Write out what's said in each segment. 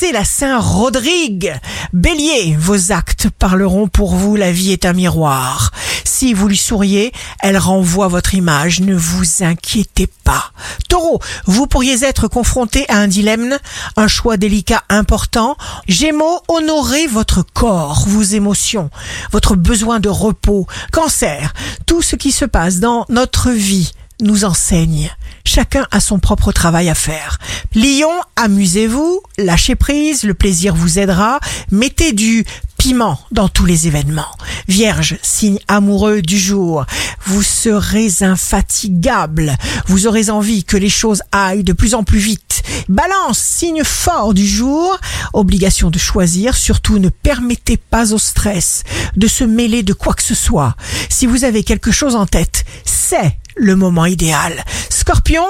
c'est la Saint-Rodrigue. Bélier, vos actes parleront pour vous, la vie est un miroir. Si vous lui souriez, elle renvoie votre image, ne vous inquiétez pas. Taureau, vous pourriez être confronté à un dilemme, un choix délicat important. Gémeaux, honorez votre corps, vos émotions, votre besoin de repos. Cancer, tout ce qui se passe dans notre vie nous enseigne. Chacun a son propre travail à faire. Lion, amusez-vous, lâchez prise, le plaisir vous aidera, mettez du piment dans tous les événements. Vierge, signe amoureux du jour, vous serez infatigable, vous aurez envie que les choses aillent de plus en plus vite. Balance, signe fort du jour, obligation de choisir, surtout ne permettez pas au stress de se mêler de quoi que ce soit. Si vous avez quelque chose en tête, c'est le moment idéal. Scorpion,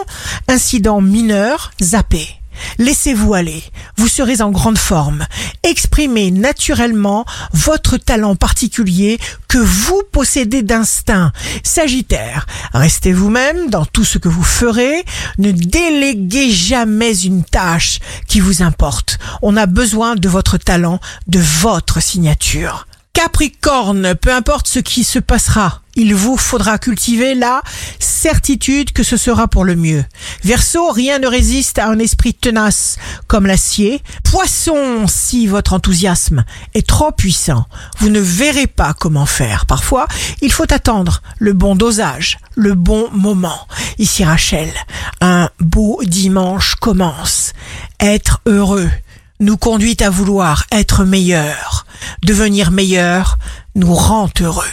incident mineur, zappé. Laissez-vous aller, vous serez en grande forme. Exprimez naturellement votre talent particulier que vous possédez d'instinct. Sagittaire, restez vous-même dans tout ce que vous ferez. Ne déléguez jamais une tâche qui vous importe. On a besoin de votre talent, de votre signature. Capricorne, peu importe ce qui se passera, il vous faudra cultiver la certitude que ce sera pour le mieux. Verseau, rien ne résiste à un esprit tenace comme l'acier. Poisson, si votre enthousiasme est trop puissant, vous ne verrez pas comment faire. Parfois, il faut attendre le bon dosage, le bon moment. Ici Rachel, un beau dimanche commence. Être heureux nous conduit à vouloir être meilleur. Devenir meilleur nous rend heureux.